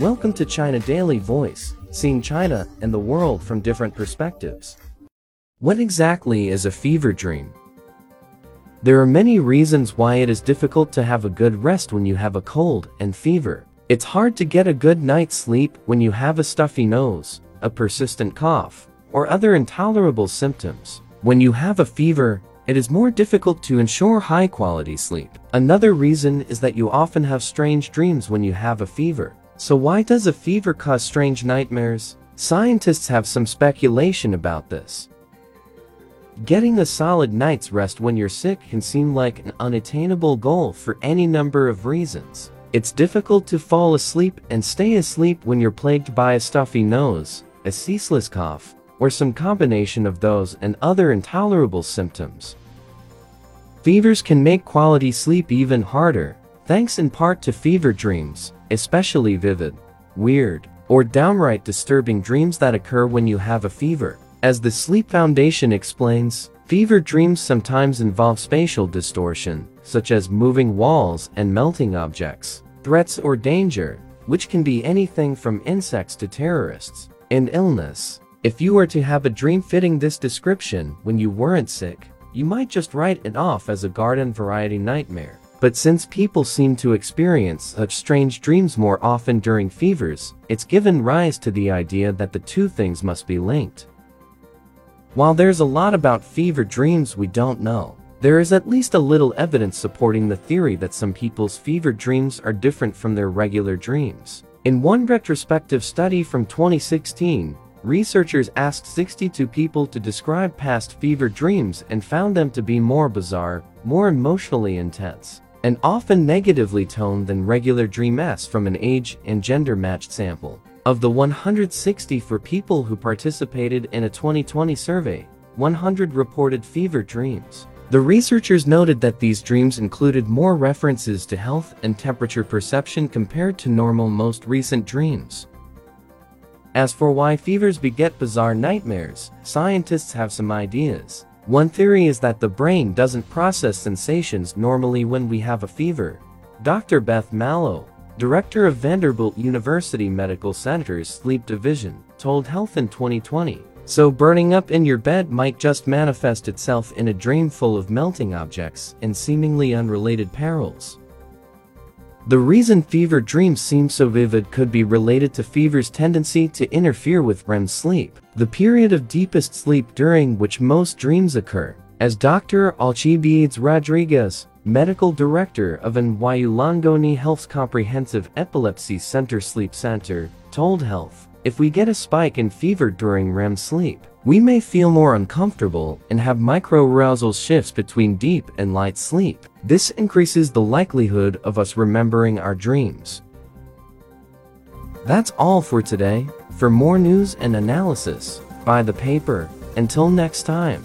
Welcome to China Daily Voice, seeing China and the world from different perspectives. What exactly is a fever dream? There are many reasons why it is difficult to have a good rest when you have a cold and fever. It's hard to get a good night's sleep when you have a stuffy nose, a persistent cough, or other intolerable symptoms. When you have a fever, it is more difficult to ensure high-quality sleep. Another reason is that you often have strange dreams when you have a fever. So why does a fever cause strange nightmares? Scientists have some speculation about this. Getting a solid night's rest when you're sick can seem like an unattainable goal for any number of reasons. It's difficult to fall asleep and stay asleep when you're plagued by a stuffy nose, a ceaseless cough, or some combination of those and other intolerable symptoms. Fevers can make quality sleep even harder, thanks in part to fever dreams, especially vivid, weird, or downright disturbing dreams that occur when you have a fever. As the Sleep Foundation explains, fever dreams sometimes involve spatial distortion, such as moving walls and melting objects, threats or danger, which can be anything from insects to terrorists, and illness. If you were to have a dream fitting this description when you weren't sick, you might just write it off as a garden variety nightmare. But since people seem to experience such strange dreams more often during fevers, it's given rise to the idea that the two things must be linked. While there's a lot about fever dreams we don't know, there is at least a little evidence supporting the theory that some people's fever dreams are different from their regular dreams. In one retrospective study from 2016, Researchers asked 62 people to describe past fever dreams and found them to be more bizarre, more emotionally intense, and often negatively toned than regular dreams from an age and gender matched sample. Of the 164 people who participated in a 2020 survey, 100 reported fever dreams. The researchers noted that these dreams included more references to health and temperature perception compared to normal most recent dreams. As for why fevers beget bizarre nightmares, scientists have some ideas. One theory is that the brain doesn't process sensations normally when we have a fever. Dr. Beth Malow, director of Vanderbilt University Medical Center's Sleep Division, told Health in 2020. So burning up in your bed might just manifest itself in a dream full of melting objects and seemingly unrelated perils. The reason fever dreams seem so vivid could be related to fever's tendency to interfere with REM sleep, the period of deepest sleep during which most dreams occur. As Dr. Alcibiades Rodriguez, medical director of NYU Langone Health's Comprehensive Epilepsy Center Sleep Center, told Health, if we get a spike in fever during REM sleep, we may feel more uncomfortable and have microarousal shifts between deep and light sleep. This increases the likelihood of us remembering our dreams. That's all for today. For more news and analysis, buy the paper. Until next time.